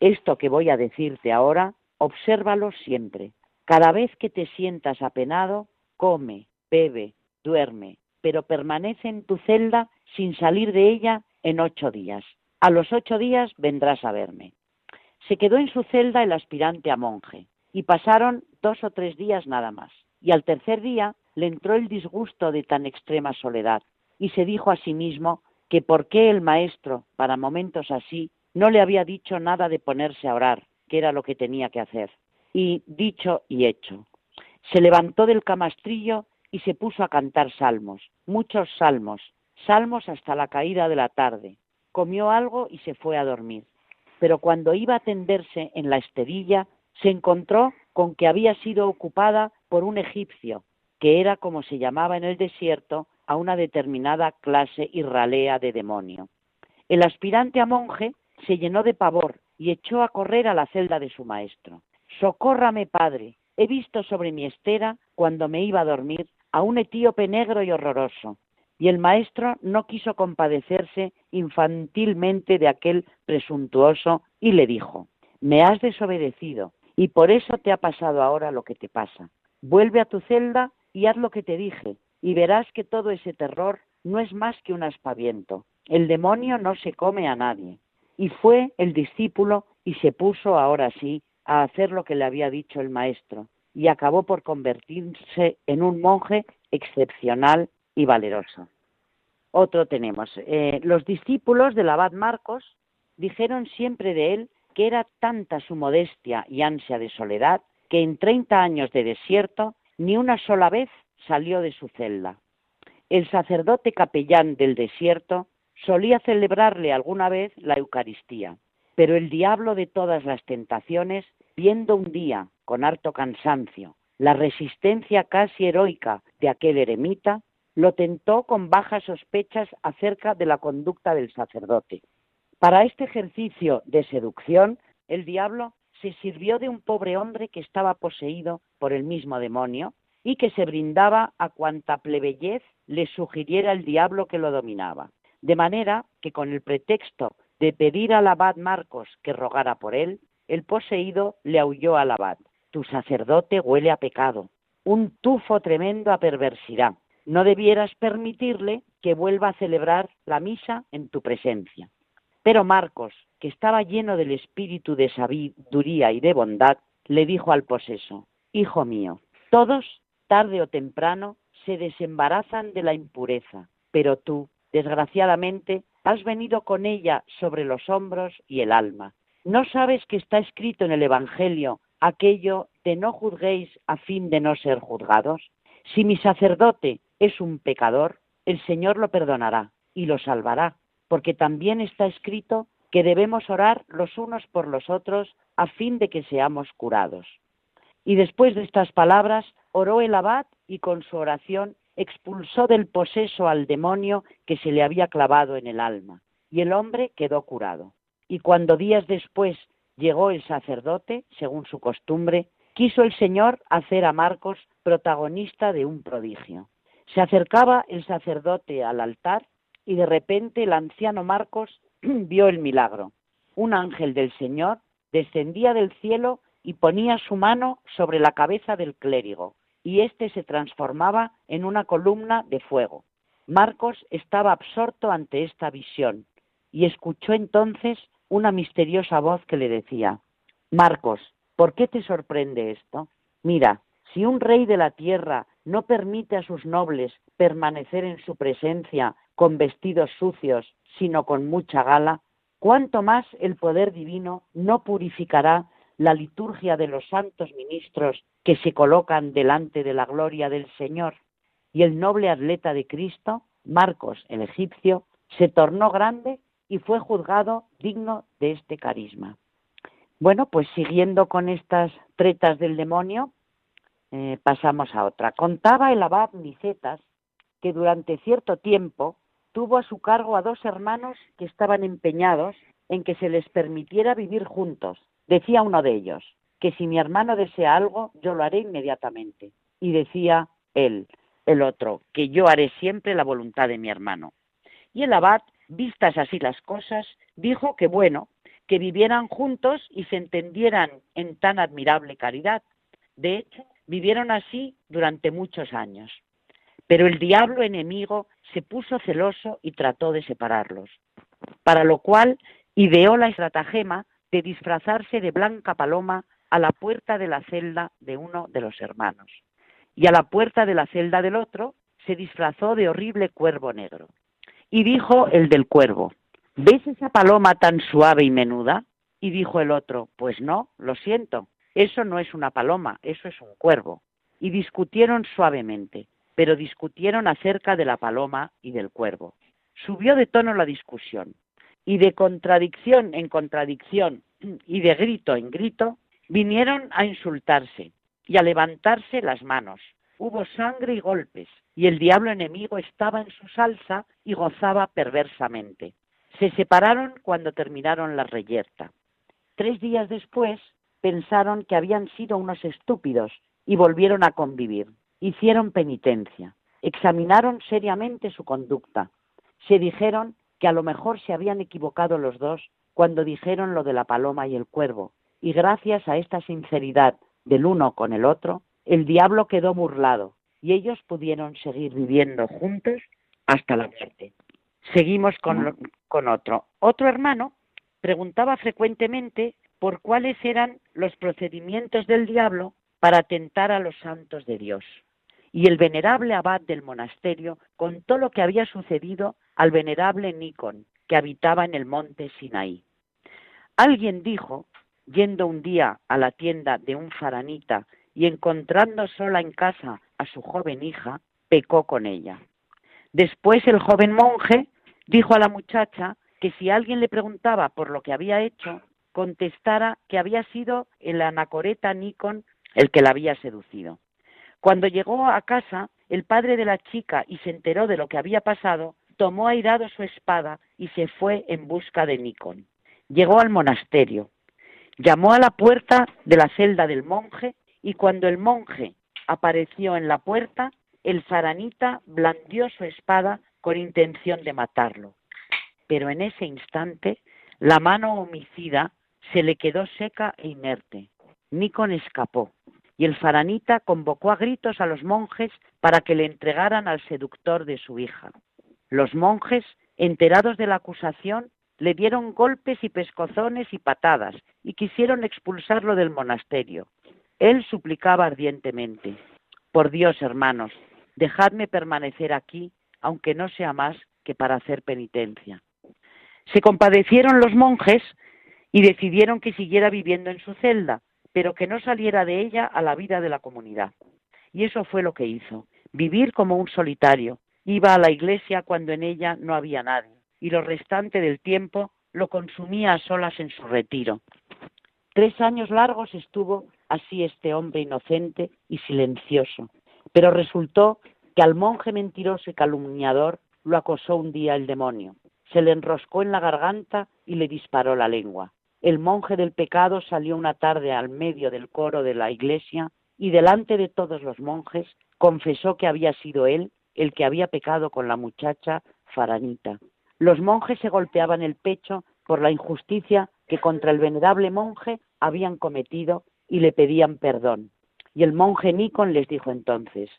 Esto que voy a decirte ahora, obsérvalo siempre. Cada vez que te sientas apenado, come, bebe, duerme, pero permanece en tu celda sin salir de ella en ocho días. A los ocho días vendrás a verme. Se quedó en su celda el aspirante a monje y pasaron dos o tres días nada más. Y al tercer día le entró el disgusto de tan extrema soledad y se dijo a sí mismo que por qué el maestro, para momentos así, no le había dicho nada de ponerse a orar, que era lo que tenía que hacer. Y dicho y hecho. Se levantó del camastrillo y se puso a cantar salmos, muchos salmos, salmos hasta la caída de la tarde. Comió algo y se fue a dormir. Pero cuando iba a tenderse en la esterilla, se encontró con que había sido ocupada por un egipcio, que era como se llamaba en el desierto a una determinada clase irralea de demonio. El aspirante a monje se llenó de pavor y echó a correr a la celda de su maestro. Socórrame, padre. He visto sobre mi estera, cuando me iba a dormir, a un etíope negro y horroroso, y el maestro no quiso compadecerse infantilmente de aquel presuntuoso y le dijo, me has desobedecido y por eso te ha pasado ahora lo que te pasa. Vuelve a tu celda y haz lo que te dije, y verás que todo ese terror no es más que un aspaviento. El demonio no se come a nadie. Y fue el discípulo y se puso ahora sí a hacer lo que le había dicho el maestro, y acabó por convertirse en un monje excepcional y valeroso. Otro tenemos. Eh, los discípulos del abad Marcos dijeron siempre de él que era tanta su modestia y ansia de soledad que en treinta años de desierto ni una sola vez salió de su celda. El sacerdote capellán del desierto solía celebrarle alguna vez la Eucaristía, pero el diablo de todas las tentaciones, viendo un día con harto cansancio, la resistencia casi heroica de aquel eremita, lo tentó con bajas sospechas acerca de la conducta del sacerdote. Para este ejercicio de seducción, el diablo se sirvió de un pobre hombre que estaba poseído por el mismo demonio y que se brindaba a cuanta plebeyez le sugiriera el diablo que lo dominaba. De manera que con el pretexto de pedir al abad Marcos que rogara por él, el poseído le aulló al abad tu sacerdote huele a pecado, un tufo tremendo a perversidad. No debieras permitirle que vuelva a celebrar la misa en tu presencia. Pero Marcos, que estaba lleno del espíritu de sabiduría y de bondad, le dijo al poseso, Hijo mío, todos, tarde o temprano, se desembarazan de la impureza, pero tú, desgraciadamente, has venido con ella sobre los hombros y el alma. ¿No sabes que está escrito en el Evangelio aquello de no juzguéis a fin de no ser juzgados? Si mi sacerdote es un pecador, el Señor lo perdonará, y lo salvará, porque también está escrito que debemos orar los unos por los otros a fin de que seamos curados. Y después de estas palabras, oró el abad y con su oración expulsó del poseso al demonio que se le había clavado en el alma, y el hombre quedó curado. Y cuando días después llegó el sacerdote, según su costumbre, quiso el Señor hacer a Marcos protagonista de un prodigio. Se acercaba el sacerdote al altar y de repente el anciano Marcos vio el milagro. Un ángel del Señor descendía del cielo y ponía su mano sobre la cabeza del clérigo, y éste se transformaba en una columna de fuego. Marcos estaba absorto ante esta visión y escuchó entonces una misteriosa voz que le decía, Marcos, ¿por qué te sorprende esto? Mira, si un rey de la tierra no permite a sus nobles permanecer en su presencia con vestidos sucios, sino con mucha gala, cuánto más el poder divino no purificará la liturgia de los santos ministros que se colocan delante de la gloria del Señor. Y el noble atleta de Cristo, Marcos el egipcio, se tornó grande y fue juzgado digno de este carisma. Bueno, pues siguiendo con estas tretas del demonio, eh, pasamos a otra. Contaba el abad Nicetas que durante cierto tiempo tuvo a su cargo a dos hermanos que estaban empeñados en que se les permitiera vivir juntos Decía uno de ellos, que si mi hermano desea algo, yo lo haré inmediatamente. Y decía él, el otro, que yo haré siempre la voluntad de mi hermano. Y el abad, vistas así las cosas, dijo que bueno, que vivieran juntos y se entendieran en tan admirable caridad. De hecho, vivieron así durante muchos años. Pero el diablo enemigo se puso celoso y trató de separarlos, para lo cual ideó la estratagema de disfrazarse de blanca paloma a la puerta de la celda de uno de los hermanos. Y a la puerta de la celda del otro se disfrazó de horrible cuervo negro. Y dijo el del cuervo, ¿ves esa paloma tan suave y menuda? Y dijo el otro, pues no, lo siento, eso no es una paloma, eso es un cuervo. Y discutieron suavemente, pero discutieron acerca de la paloma y del cuervo. Subió de tono la discusión y de contradicción en contradicción y de grito en grito, vinieron a insultarse y a levantarse las manos. Hubo sangre y golpes, y el diablo enemigo estaba en su salsa y gozaba perversamente. Se separaron cuando terminaron la reyerta. Tres días después pensaron que habían sido unos estúpidos y volvieron a convivir. Hicieron penitencia, examinaron seriamente su conducta, se dijeron que a lo mejor se habían equivocado los dos cuando dijeron lo de la paloma y el cuervo, y gracias a esta sinceridad del uno con el otro, el diablo quedó burlado y ellos pudieron seguir viviendo juntos hasta la muerte. Seguimos con, con otro. Otro hermano preguntaba frecuentemente por cuáles eran los procedimientos del diablo para tentar a los santos de Dios. Y el venerable abad del monasterio contó lo que había sucedido al venerable Nikon, que habitaba en el monte Sinaí. Alguien dijo, yendo un día a la tienda de un faranita y encontrando sola en casa a su joven hija, pecó con ella. Después el joven monje dijo a la muchacha que si alguien le preguntaba por lo que había hecho, contestara que había sido el anacoreta Nikon el que la había seducido. Cuando llegó a casa, el padre de la chica y se enteró de lo que había pasado, tomó airado su espada y se fue en busca de Nikon. Llegó al monasterio, llamó a la puerta de la celda del monje y cuando el monje apareció en la puerta, el zaranita blandió su espada con intención de matarlo. Pero en ese instante la mano homicida se le quedó seca e inerte. Nikon escapó y el faranita convocó a gritos a los monjes para que le entregaran al seductor de su hija. Los monjes, enterados de la acusación, le dieron golpes y pescozones y patadas y quisieron expulsarlo del monasterio. Él suplicaba ardientemente, Por Dios, hermanos, dejadme permanecer aquí, aunque no sea más que para hacer penitencia. Se compadecieron los monjes y decidieron que siguiera viviendo en su celda, pero que no saliera de ella a la vida de la comunidad. Y eso fue lo que hizo, vivir como un solitario, Iba a la iglesia cuando en ella no había nadie y lo restante del tiempo lo consumía a solas en su retiro. Tres años largos estuvo así este hombre inocente y silencioso, pero resultó que al monje mentiroso y calumniador lo acosó un día el demonio, se le enroscó en la garganta y le disparó la lengua. El monje del pecado salió una tarde al medio del coro de la iglesia y delante de todos los monjes confesó que había sido él el que había pecado con la muchacha Faranita. Los monjes se golpeaban el pecho por la injusticia que contra el venerable monje habían cometido y le pedían perdón. Y el monje Nikon les dijo entonces,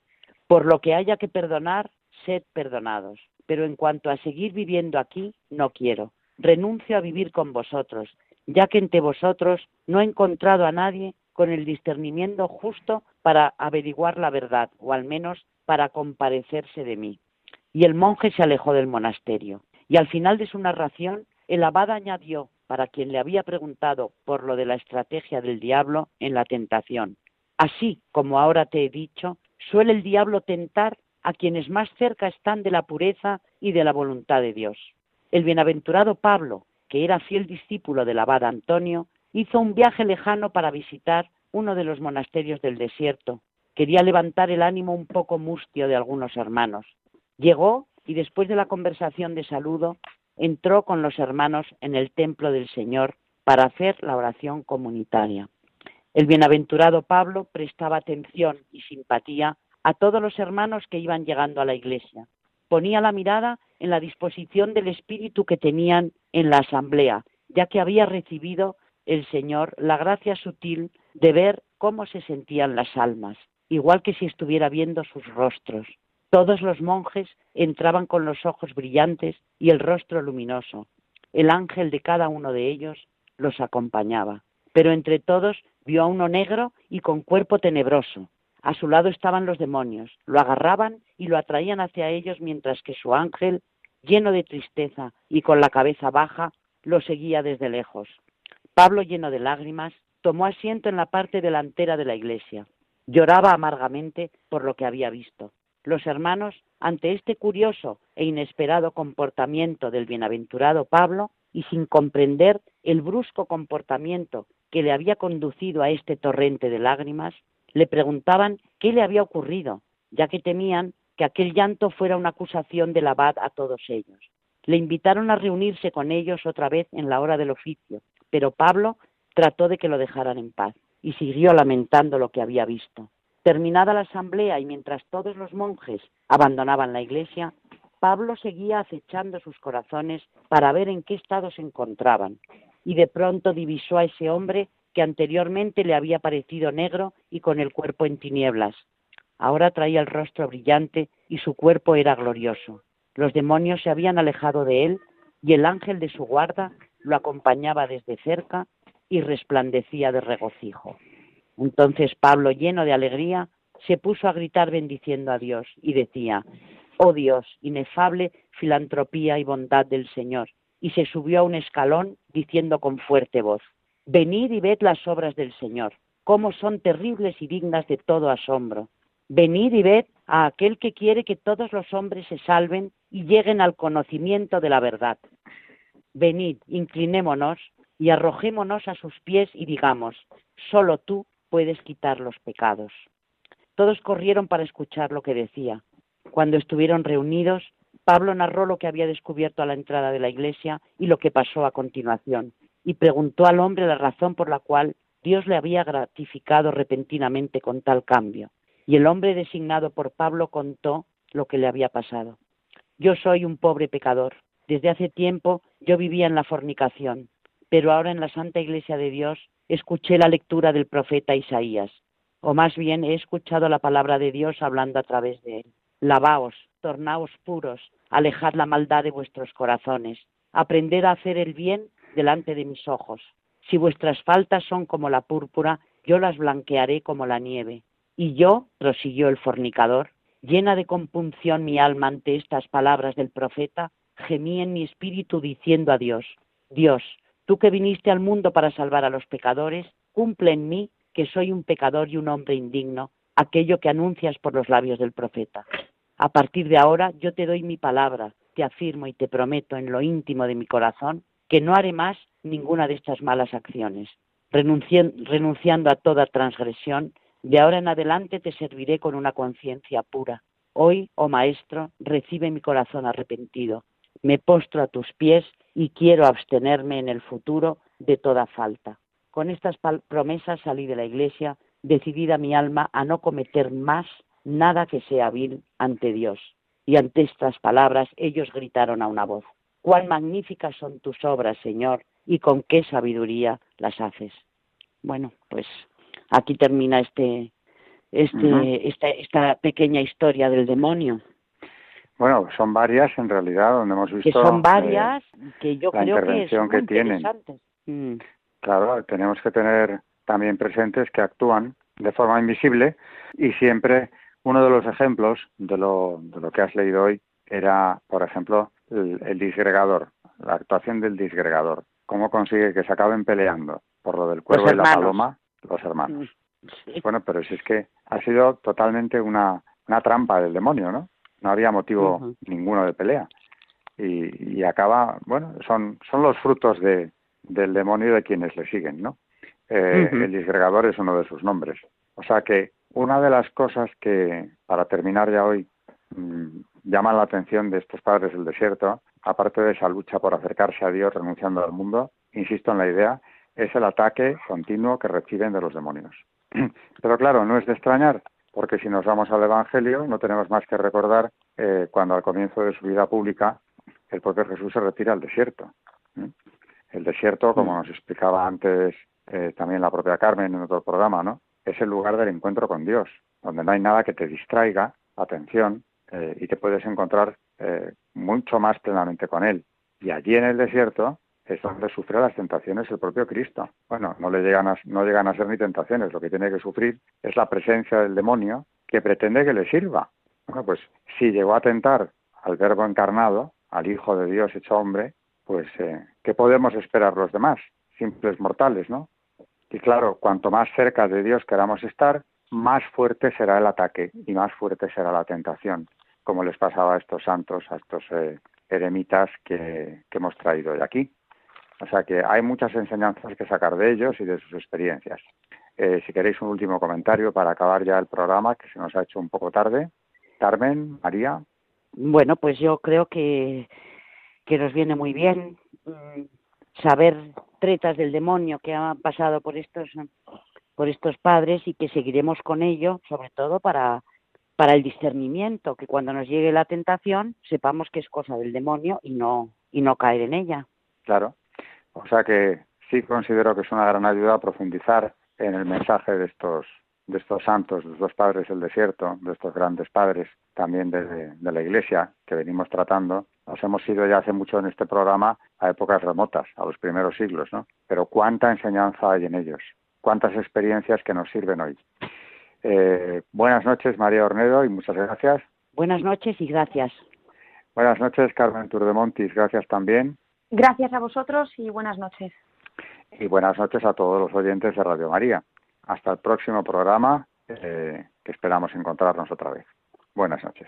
por lo que haya que perdonar, sed perdonados, pero en cuanto a seguir viviendo aquí, no quiero. Renuncio a vivir con vosotros, ya que entre vosotros no he encontrado a nadie con el discernimiento justo para averiguar la verdad, o al menos para comparecerse de mí. Y el monje se alejó del monasterio. Y al final de su narración, el abad añadió, para quien le había preguntado por lo de la estrategia del diablo en la tentación, así como ahora te he dicho, suele el diablo tentar a quienes más cerca están de la pureza y de la voluntad de Dios. El bienaventurado Pablo, que era fiel discípulo del abad Antonio, hizo un viaje lejano para visitar uno de los monasterios del desierto. Quería levantar el ánimo un poco mustio de algunos hermanos. Llegó y después de la conversación de saludo, entró con los hermanos en el templo del Señor para hacer la oración comunitaria. El bienaventurado Pablo prestaba atención y simpatía a todos los hermanos que iban llegando a la iglesia. Ponía la mirada en la disposición del espíritu que tenían en la asamblea, ya que había recibido el Señor la gracia sutil de ver cómo se sentían las almas, igual que si estuviera viendo sus rostros. Todos los monjes entraban con los ojos brillantes y el rostro luminoso. El ángel de cada uno de ellos los acompañaba. Pero entre todos vio a uno negro y con cuerpo tenebroso. A su lado estaban los demonios, lo agarraban y lo atraían hacia ellos mientras que su ángel, lleno de tristeza y con la cabeza baja, lo seguía desde lejos. Pablo, lleno de lágrimas, tomó asiento en la parte delantera de la iglesia. Lloraba amargamente por lo que había visto. Los hermanos, ante este curioso e inesperado comportamiento del bienaventurado Pablo, y sin comprender el brusco comportamiento que le había conducido a este torrente de lágrimas, le preguntaban qué le había ocurrido, ya que temían que aquel llanto fuera una acusación del abad a todos ellos. Le invitaron a reunirse con ellos otra vez en la hora del oficio, pero Pablo trató de que lo dejaran en paz y siguió lamentando lo que había visto. Terminada la asamblea y mientras todos los monjes abandonaban la iglesia, Pablo seguía acechando sus corazones para ver en qué estado se encontraban, y de pronto divisó a ese hombre que anteriormente le había parecido negro y con el cuerpo en tinieblas. Ahora traía el rostro brillante y su cuerpo era glorioso. Los demonios se habían alejado de él y el ángel de su guarda lo acompañaba desde cerca y resplandecía de regocijo. Entonces Pablo, lleno de alegría, se puso a gritar bendiciendo a Dios y decía, Oh Dios, inefable filantropía y bondad del Señor, y se subió a un escalón diciendo con fuerte voz, Venid y ved las obras del Señor, cómo son terribles y dignas de todo asombro. Venid y ved a aquel que quiere que todos los hombres se salven y lleguen al conocimiento de la verdad. Venid, inclinémonos y arrojémonos a sus pies y digamos, solo tú puedes quitar los pecados. Todos corrieron para escuchar lo que decía. Cuando estuvieron reunidos, Pablo narró lo que había descubierto a la entrada de la iglesia y lo que pasó a continuación y preguntó al hombre la razón por la cual Dios le había gratificado repentinamente con tal cambio. Y el hombre designado por Pablo contó lo que le había pasado. Yo soy un pobre pecador. Desde hace tiempo yo vivía en la fornicación, pero ahora en la Santa Iglesia de Dios escuché la lectura del profeta Isaías, o más bien he escuchado la palabra de Dios hablando a través de él. Lavaos, tornaos puros, alejad la maldad de vuestros corazones, aprended a hacer el bien delante de mis ojos. Si vuestras faltas son como la púrpura, yo las blanquearé como la nieve. Y yo, prosiguió el fornicador, llena de compunción mi alma ante estas palabras del profeta, gemí en mi espíritu diciendo a Dios, Dios, tú que viniste al mundo para salvar a los pecadores, cumple en mí, que soy un pecador y un hombre indigno, aquello que anuncias por los labios del profeta. A partir de ahora yo te doy mi palabra, te afirmo y te prometo en lo íntimo de mi corazón que no haré más ninguna de estas malas acciones. renunciando a toda transgresión, de ahora en adelante te serviré con una conciencia pura. Hoy, oh Maestro, recibe mi corazón arrepentido. Me postro a tus pies y quiero abstenerme en el futuro de toda falta. Con estas promesas salí de la iglesia, decidida mi alma a no cometer más nada que sea vil ante Dios. Y ante estas palabras ellos gritaron a una voz, cuán magníficas son tus obras, Señor, y con qué sabiduría las haces. Bueno, pues aquí termina este, este, esta, esta pequeña historia del demonio. Bueno, son varias en realidad donde hemos visto. Que son eh, varias que yo la creo intervención que, que tienen. Mm. Claro, tenemos que tener también presentes que actúan de forma invisible y siempre uno de los ejemplos de lo, de lo que has leído hoy era, por ejemplo, el, disgregador, la actuación del disgregador. ¿Cómo consigue que se acaben peleando por lo del cuervo y la paloma los hermanos? Mm, bueno, pero si es que ha sido totalmente una, una trampa del demonio, ¿no? no había motivo ninguno de pelea. Y, acaba, bueno, son, son los frutos de, del demonio de quienes le siguen, ¿no? Eh, el disgregador es uno de sus nombres. O sea que una de las cosas que, para terminar ya hoy, llama la atención de estos padres del desierto, aparte de esa lucha por acercarse a Dios renunciando al mundo, insisto en la idea, es el ataque continuo que reciben de los demonios. Pero claro, no es de extrañar porque si nos vamos al Evangelio no tenemos más que recordar eh, cuando al comienzo de su vida pública el propio Jesús se retira al desierto. El desierto, como nos explicaba antes eh, también la propia Carmen en otro programa, ¿no? es el lugar del encuentro con Dios, donde no hay nada que te distraiga atención eh, y te puedes encontrar mucho más plenamente con Él. Y allí en el desierto es donde sufre las tentaciones el propio Cristo. Bueno, no le llegan a, no llegan a ser ni tentaciones, lo que tiene que sufrir es la presencia del demonio que pretende que le sirva. Bueno, pues si llegó a tentar al Verbo encarnado, al Hijo de Dios hecho hombre, pues eh, ¿qué podemos esperar los demás? Simples mortales, ¿no? Y claro, cuanto más cerca de Dios queramos estar, más fuerte será el ataque y más fuerte será la tentación, como les pasaba a estos santos, a estos eh, eremitas que, hemos traído de aquí. O sea que hay muchas enseñanzas que sacar de ellos y de sus experiencias. Eh, si queréis un último comentario para acabar ya el programa, que se nos ha hecho un poco tarde. Carmen, María. Bueno, pues yo creo que, que nos viene muy bien mm, saber tretas del demonio que han pasado por estos por estos padres y que seguiremos con ello, sobre todo para para el discernimiento, que cuando nos llegue la tentación sepamos que es cosa del demonio y no y no caer en ella. Claro, o sea que sí considero que es una gran ayuda profundizar en el mensaje de estos de estos santos, de los dos padres del desierto, de estos grandes padres también de, la Iglesia que venimos tratando. Nos hemos ido ya hace mucho en este programa a épocas remotas, a los primeros siglos, ¿no? Pero cuánta enseñanza hay en ellos, cuántas experiencias que nos sirven hoy. Eh, buenas noches, María Ornedo, y muchas gracias. Buenas noches y gracias. Buenas noches, Carmen Turdemontis, gracias también. Gracias a vosotros y buenas noches. Y buenas noches a todos los oyentes de Radio María. Hasta el próximo programa, eh, que esperamos encontrarnos otra vez. Buenas noches.